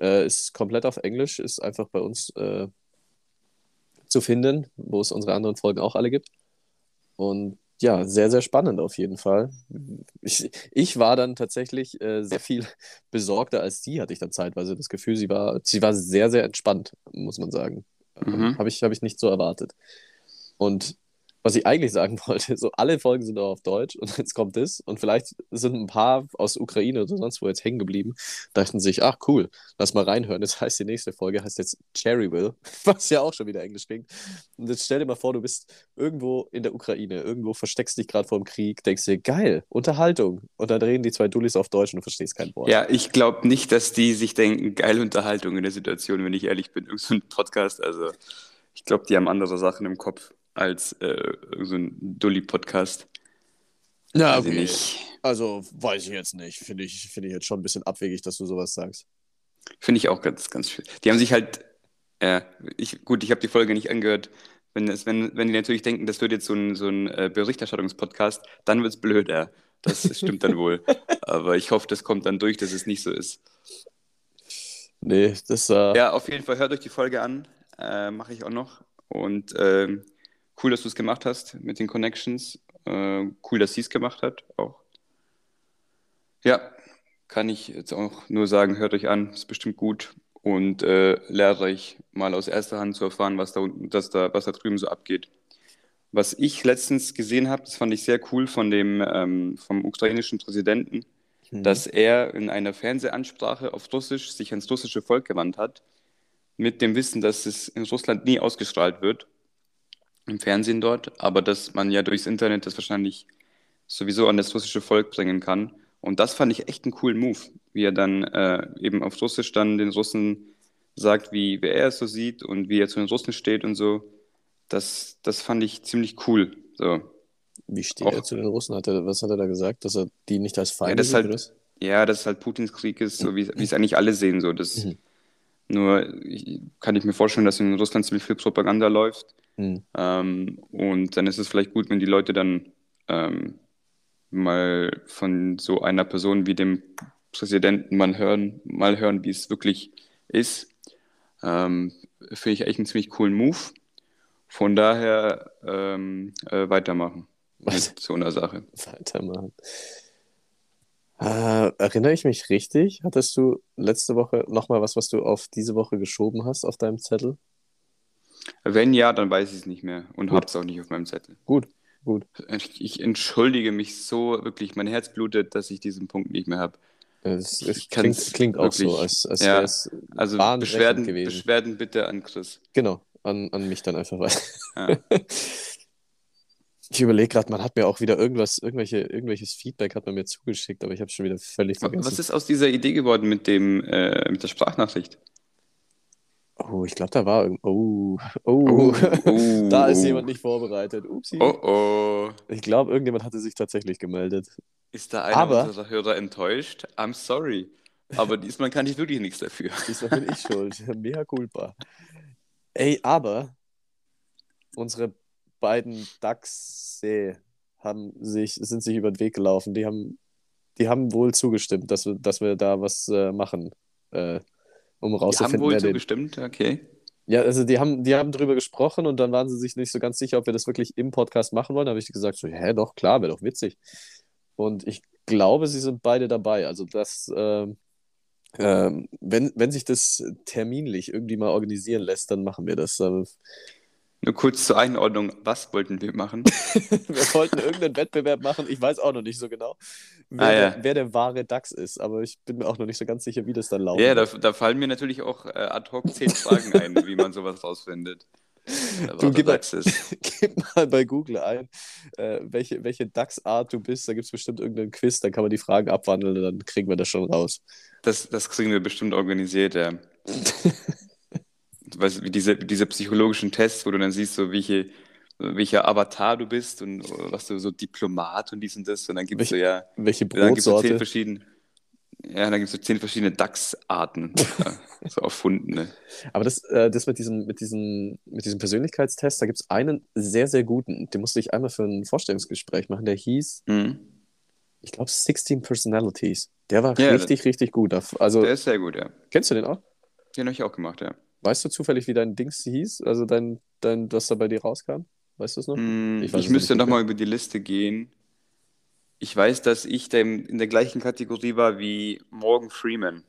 Äh, ist komplett auf Englisch, ist einfach bei uns äh, zu finden, wo es unsere anderen Folgen auch alle gibt. Und ja, sehr, sehr spannend auf jeden Fall. Ich, ich war dann tatsächlich äh, sehr viel besorgter als sie, hatte ich dann zeitweise das Gefühl, sie war, sie war sehr, sehr entspannt, muss man sagen. Mhm. Habe ich, hab ich nicht so erwartet. Und was ich eigentlich sagen wollte, so alle Folgen sind auch auf Deutsch und jetzt kommt das und vielleicht sind ein paar aus Ukraine oder sonst wo jetzt hängen geblieben, dachten sich, ach cool, lass mal reinhören. Das heißt, die nächste Folge heißt jetzt Cherryville, was ja auch schon wieder Englisch klingt. Und jetzt stell dir mal vor, du bist irgendwo in der Ukraine, irgendwo versteckst dich gerade vor dem Krieg, denkst dir, geil, Unterhaltung. Und dann reden die zwei Dullis auf Deutsch und du verstehst kein Wort. Ja, ich glaube nicht, dass die sich denken, geile Unterhaltung in der Situation, wenn ich ehrlich bin. Irgend so Podcast, also ich glaube, die haben andere Sachen im Kopf als äh, so ein Dulli-Podcast. Ja, Weiß nicht. Also weiß ich jetzt nicht. Finde ich, finde ich jetzt schon ein bisschen abwegig, dass du sowas sagst. Finde ich auch ganz, ganz schön. Die haben sich halt, äh, ich, gut, ich habe die Folge nicht angehört. Wenn, es, wenn, wenn die natürlich denken, das wird jetzt so ein, so ein äh, Berichterstattungspodcast, dann wird es blöder. Das stimmt dann wohl. Aber ich hoffe, das kommt dann durch, dass es nicht so ist. Nee, das äh, Ja, auf jeden Fall hört euch die Folge an. Äh, Mache ich auch noch. Und ähm, cool, dass du es gemacht hast mit den Connections. Äh, cool, dass sie es gemacht hat auch. Ja, kann ich jetzt auch nur sagen, hört euch an, ist bestimmt gut. und äh, lehrreich, mal aus erster Hand zu erfahren, was da unten, dass da, was da drüben so abgeht. Was ich letztens gesehen habe, das fand ich sehr cool von dem ähm, vom ukrainischen Präsidenten, Mhm. dass er in einer Fernsehansprache auf Russisch sich ans russische Volk gewandt hat, mit dem Wissen, dass es in Russland nie ausgestrahlt wird, im Fernsehen dort, aber dass man ja durchs Internet das wahrscheinlich sowieso an das russische Volk bringen kann. Und das fand ich echt einen coolen Move, wie er dann äh, eben auf Russisch dann den Russen sagt, wie, wie er es so sieht und wie er zu den Russen steht und so. Das, das fand ich ziemlich cool. So. Wie steht Auch- er zu den Russen? Hat er, was hat er da gesagt? Dass er die nicht als Feinde das sieht, halt- was? Ja, dass halt Putins Krieg ist, so wie, wie es eigentlich alle sehen. So. Das, Mhm. Nur kann ich mir vorstellen, dass in Russland ziemlich viel Propaganda läuft. Hm. Ähm, und dann ist es vielleicht gut, wenn die Leute dann ähm, mal von so einer Person wie dem Präsidenten mal hören, mal hören, wie es wirklich ist. Ähm, Finde ich echt einen ziemlich coolen Move. Von daher ähm, äh, weitermachen Was? mit so einer Sache. Weitermachen. Äh, erinnere ich mich richtig? Hattest du letzte Woche nochmal was, was du auf diese Woche geschoben hast auf deinem Zettel? Wenn ja, dann weiß ich es nicht mehr und habe es auch nicht auf meinem Zettel. Gut, gut. Ich, entschuldige mich so, wirklich, mein Herz blutet, dass ich diesen Punkt nicht mehr habe. Es, es klingt, klingt auch so, wirklich- als, als ja. wäre es Also Beschwerden, gewesen. Beschwerden bitte an Chris. Genau, an, an mich dann einfach weiter. Ja. Ich überlege gerade, man hat mir auch wieder irgendwas, irgendwelche, irgendwelches Feedback hat man mir zugeschickt, aber ich habe schon wieder völlig vergessen. Was ist aus dieser Idee geworden mit dem äh, mit der Sprachnachricht? Oh, ich glaube, da war irgend. Oh, oh, oh, da ist oh. jemand nicht vorbereitet. Upsi. Oh oh. Ich glaube, irgendjemand hatte sich tatsächlich gemeldet. Ist da einer Aber- unserer Hörer enttäuscht? I'm sorry. Aber diesmal kann ich wirklich nichts dafür. Diesmal bin ich schuld. Mea culpa. Ey, aber unsere beiden Dachse haben sich, sind sich über den Weg gelaufen. Die haben, die haben wohl zugestimmt, dass wir, dass wir da was äh, machen, äh, um Die haben rauszufinden, wohl wer den. zugestimmt, okay. Ja, also die haben, die haben drüber gesprochen und dann waren sie sich nicht so ganz sicher, ob wir das wirklich im Podcast machen wollen. Da habe ich gesagt, so, hä, doch, klar, wäre doch witzig. Und ich glaube, sie sind beide dabei. Also das, ähm, ähm, wenn, wenn sich das terminlich irgendwie mal organisieren lässt, dann machen wir das. Aber Nur kurz zur Einordnung, was wollten wir machen? wir wollten irgendeinen Wettbewerb machen. Ich weiß auch noch nicht so genau, wer, Ah, ja. der, wer der wahre Dachs ist. Aber ich bin mir auch noch nicht so ganz sicher, wie das dann laufen Ja, da, da fallen mir natürlich auch äh, ad hoc zehn Fragen ein, wie man sowas rausfindet. Du, gib mal-. Gib mal bei Google ein, äh, welche, welche Dachsart du bist. Da gibt es bestimmt irgendeinen Quiz, dann kann man die Fragen abwandeln und dann kriegen wir das schon raus. Das, das kriegen wir bestimmt organisiert, ja. Wie diese, diese psychologischen Tests, wo du dann siehst, so welche, welcher Avatar du bist und äh, was du so Diplomat und dies und das. Und dann gibt es so, ja, Welche so zehn Brotsorte? verschiedene, ja, dann gibt es so zehn verschiedene Dachsarten, ja, so erfundene. Aber das, äh, das mit diesem, mit diesem, mit diesem Persönlichkeitstest, da gibt es einen sehr, sehr guten. Den musste ich einmal für ein Vorstellungsgespräch machen. Der hieß, Mhm. ich glaube, 16 Personalities. Der war Ja, richtig, richtig gut. Also, Der ist sehr gut, ja. kennst du den auch? Den habe ich auch gemacht, ja. Weißt du zufällig, wie dein Dings hieß? Also dein, dein, was da bei dir rauskam? Weißt du es noch? Mm, Ich Ich, müsste nochmal über die Liste gehen. Ich weiß, dass ich dem, in der gleichen Kategorie war wie Morgan Freeman.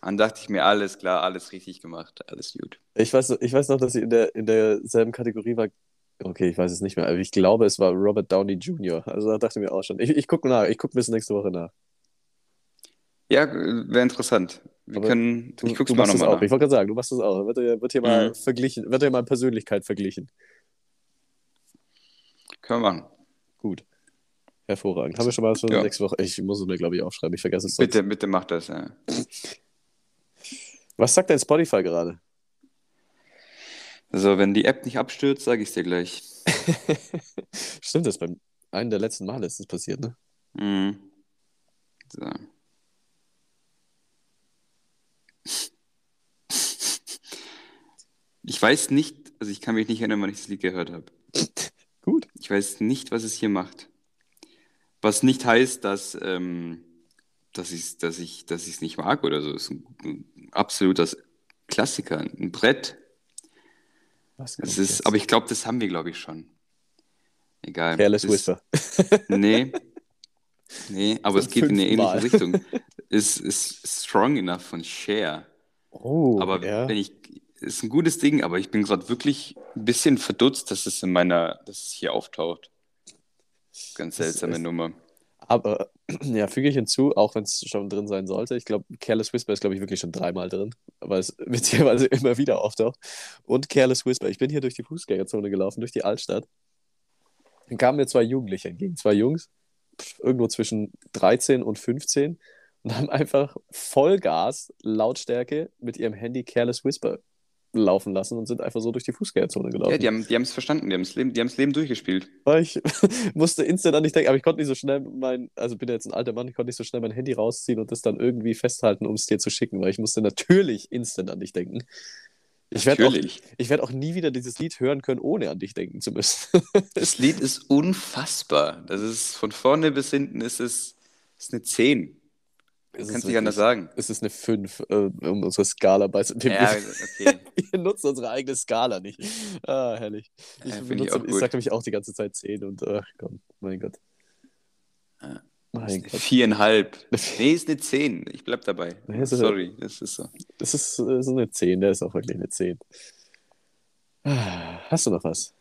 Dann dachte ich mir, alles klar, alles richtig gemacht, alles gut. Ich weiß, ich weiß noch, dass ich in, der, in derselben Kategorie war. Okay, ich weiß es nicht mehr, aber ich glaube, es war Robert Downey Jr. Also da dachte ich mir auch schon. Ich, ich gucke nach, ich gucke bis nächste Woche nach. Ja, wäre interessant. Wir Aber können, Du, ich guck's du mal nochmal nach. Ich wollte gerade sagen, du machst es auch. Wird wird hier mal Mhm. verglichen, wird hier mal Persönlichkeit verglichen. Können wir machen. Gut. Hervorragend. Haben wir schon mal was für Ja. nächste Woche? Ich muss es mir, glaube ich, aufschreiben. Ich vergesse es sonst. Bitte, bitte mach das. Ja. Was sagt dein Spotify gerade? Also, wenn die App nicht abstürzt, sage ich es dir gleich. Stimmt das? Beim einen der letzten Male ist das passiert, ne? Mhm. So. Ich weiß nicht, also ich kann mich nicht erinnern, wann ich das Lied gehört habe. Gut. Ich weiß nicht, was es hier macht. Was nicht heißt, dass, ähm, dass ich dass ich, dass ich es nicht mag oder so. Es ist ein, ein absoluter Klassiker, ein Brett. Was Es ist, aber ich glaube, das haben wir, glaube ich, schon. Egal. Careless Es- Whisper. Nee. Nee, aber es geht in eine ähnliche Mal. Richtung. Es ist Strong Enough von Cher. Oh, Aber ja. wenn ich, ist ein gutes Ding, aber ich bin gerade wirklich ein bisschen verdutzt, dass es in meiner, dass es hier auftaucht. Ganz seltsame ist- Nummer. Aber ja, füge ich hinzu, auch wenn es schon drin sein sollte. Ich glaube, Careless Whisper ist, glaube ich, wirklich schon dreimal drin, weil es witzigerweise immer wieder auftaucht. Und Careless Whisper. Ich bin hier durch die Fußgängerzone gelaufen, durch die Altstadt. Dann kamen mir zwei Jugendliche entgegen, zwei Jungs, irgendwo zwischen 13 und 15 und haben einfach Vollgas, Lautstärke mit ihrem Handy Careless Whisper laufen lassen und sind einfach so durch die Fußgängerzone gelaufen. Ja, die haben die es verstanden, die haben das Leben, die Leben durchgespielt. Weil ich musste instant an dich denken, aber ich konnte nicht so schnell mein, also bin ja jetzt ein alter Mann, ich konnte nicht so schnell mein Handy rausziehen und das dann irgendwie festhalten, um es dir zu schicken, weil ich musste natürlich instant an dich denken. Ich werde auch, ich werd auch nie wieder dieses Lied hören können, ohne an dich denken zu müssen. Das Lied ist unfassbar. Das ist von vorne bis hinten ist es ist eine 10. Es Kannst ist nicht anders sagen. Es ist eine 5, äh, um unsere Skala bei wir, Ja, okay. wir nutzen unsere eigene Skala nicht. Ah, herrlich. Ich, ich benutze, ich, gut. sag nämlich auch die ganze Zeit 10 und ach komm, mein Gott. Ja. Mein Gott. Viereinhalb. Nee, ist eine 10. Ich bleib dabei. Nee, ist- Sorry, das ist so. Das ist, ist eine 10, der ist auch wirklich eine 10. Ah, Hast du noch was?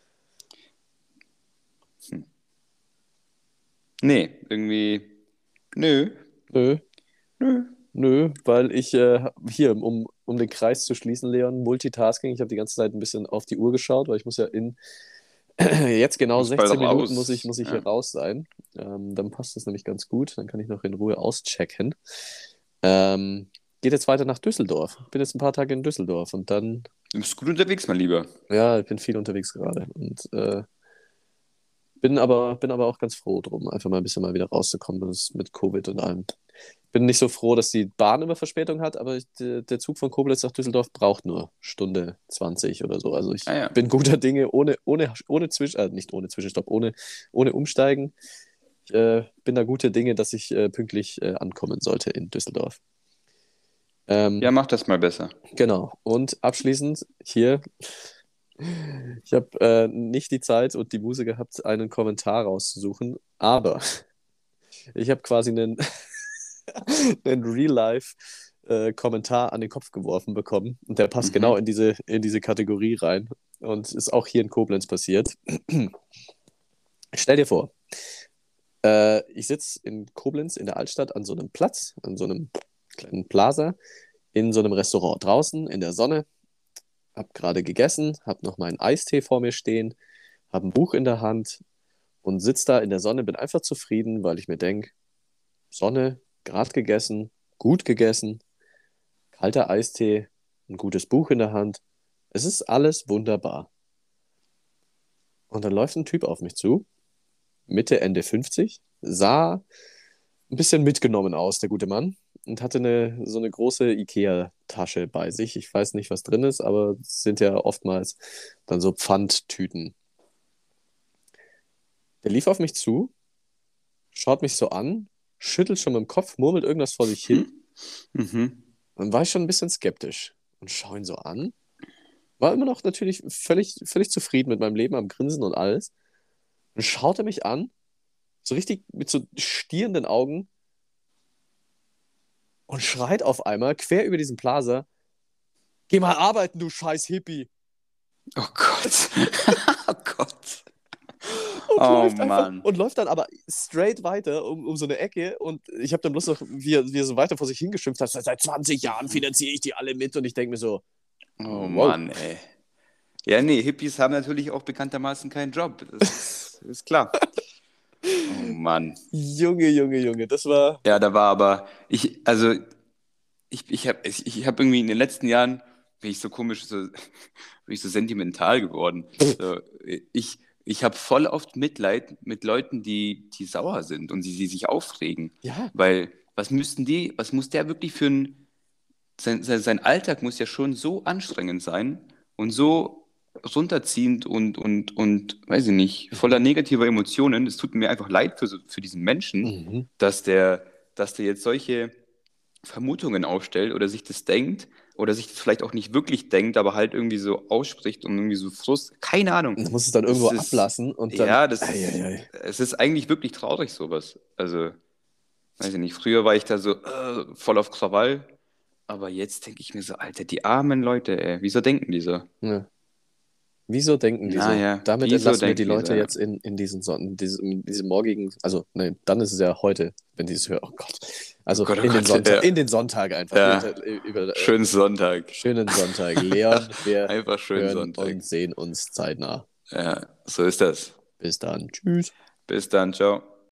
Nee, irgendwie. Nö. Nö, Nö. nö, weil ich äh, hier, um, um den Kreis zu schließen, Leon, Multitasking, ich habe die ganze Zeit ein bisschen auf die Uhr geschaut, weil ich muss ja in jetzt genau Muss bald 16 Minuten muss ich, muss ich hier Ja. raus sein. Ähm, dann passt das nämlich ganz gut, dann kann ich noch in Ruhe auschecken. Ähm, geht jetzt weiter nach Düsseldorf. Bin jetzt ein paar Tage in Düsseldorf und dann Du bist gut unterwegs, mein Lieber. Ja, ich bin viel unterwegs gerade und äh, bin aber, bin aber auch ganz froh drum, einfach mal ein bisschen mal wieder rauszukommen das mit Covid und allem. Bin nicht so froh, dass die Bahn immer Verspätung hat, aber ich, der, Zug von Koblenz nach Düsseldorf braucht nur Stunde 20 oder so. Also ich Ah ja. bin guter Dinge, ohne, ohne, ohne Zwischen, äh, nicht ohne Zwischenstopp, ohne, ohne Umsteigen. Ich äh, bin da gute Dinge, dass ich äh, pünktlich äh, ankommen sollte in Düsseldorf. Ähm, Ja, mach das mal besser. Genau. Und abschließend hier, ich habe äh, nicht die Zeit und die Muße gehabt, einen Kommentar rauszusuchen, aber ich habe quasi einen, einen Real-Life-Kommentar an den Kopf geworfen bekommen und der passt Mhm. genau in diese, in diese Kategorie rein und ist auch hier in Koblenz passiert. Stell dir vor, äh, ich sitze in Koblenz in der Altstadt an so einem Platz, an so einem kleinen Plaza, in so einem Restaurant draußen in der Sonne, hab gerade gegessen, hab noch meinen Eistee vor mir stehen, hab ein Buch in der Hand und sitze da in der Sonne, bin einfach zufrieden, weil ich mir denke, Sonne, gerade gegessen, gut gegessen, kalter Eistee, ein gutes Buch in der Hand. Es ist alles wunderbar. Und dann läuft ein Typ auf mich zu, Mitte, Ende 50, sah ein bisschen mitgenommen aus, der gute Mann, und hatte eine, so eine große Ikea-Tasche bei sich. Ich weiß nicht, was drin ist, aber es sind ja oftmals dann so Pfandtüten. Der lief auf mich zu, schaut mich so an, schüttelt schon mit dem Kopf, murmelt irgendwas vor sich hin. Mhm. Dann war ich schon ein bisschen skeptisch und schaue ihn so an. War immer noch natürlich völlig, völlig zufrieden mit meinem Leben, am Grinsen und alles. Und schaute mich an, so richtig mit so stierenden Augen und schreit auf einmal quer über diesen Plaza: Geh mal arbeiten, du scheiß Hippie! Oh Gott. oh Gott. Und, Oh läuft einfach, und läuft dann aber straight weiter um, um so eine Ecke. Und ich habe dann bloß noch, wie er, wie er so weiter vor sich hingeschimpft hat: Seit 20 Jahren finanziere ich die alle mit. Und ich denke mir so: Oh Wow. Mann, ey. Ja, nee, Hippies haben natürlich auch bekanntermaßen keinen Job. Das ist, ist klar. Oh Mann. Junge, Junge, Junge, das war. Ja, da war aber, ich, also, ich, ich habe ich, ich hab irgendwie in den letzten Jahren, bin ich so komisch, so, bin ich so sentimental geworden. So, ich ich habe voll oft Mitleid mit Leuten, die, die sauer sind und die, die sich aufregen. Ja, Weil, was müssten die, was muss der wirklich für ein, sein, sein, sein Alltag muss ja schon so anstrengend sein und so runterziehend und, und, und, weiß ich nicht, voller negativer Emotionen. Es tut mir einfach leid für, für diesen Menschen mhm. dass der, dass der jetzt solche Vermutungen aufstellt oder sich das denkt oder sich das vielleicht auch nicht wirklich denkt, aber halt irgendwie so ausspricht und irgendwie so Frust. Keine Ahnung. Musst du es dann irgendwo ist- ablassen und dann. Ja, das ist, Eieiei. es ist eigentlich wirklich traurig, sowas. Also, weiß ich nicht, früher war ich da so äh, voll auf Krawall, Aber jetzt denke ich mir so, Alter, die armen Leute, ey, wieso denken die so? Ja. Wieso denken die so? Naja, Damit wieso entlassen wir die Leute so, ja. jetzt in, in diesen in diesem, in diesem morgigen, also nein, dann ist es ja heute, wenn die es hören. Oh Gott. Also Oh Gott, oh in, den Gott, Sonntag, ja. in den Sonntag einfach. Ja. Über, über, äh, Schönen Sonntag. schönen Sonntag. Leon, wir Einfach schönen hören Sonntag. und sehen uns zeitnah. Ja, so ist das. Bis dann. Tschüss. Bis dann, ciao.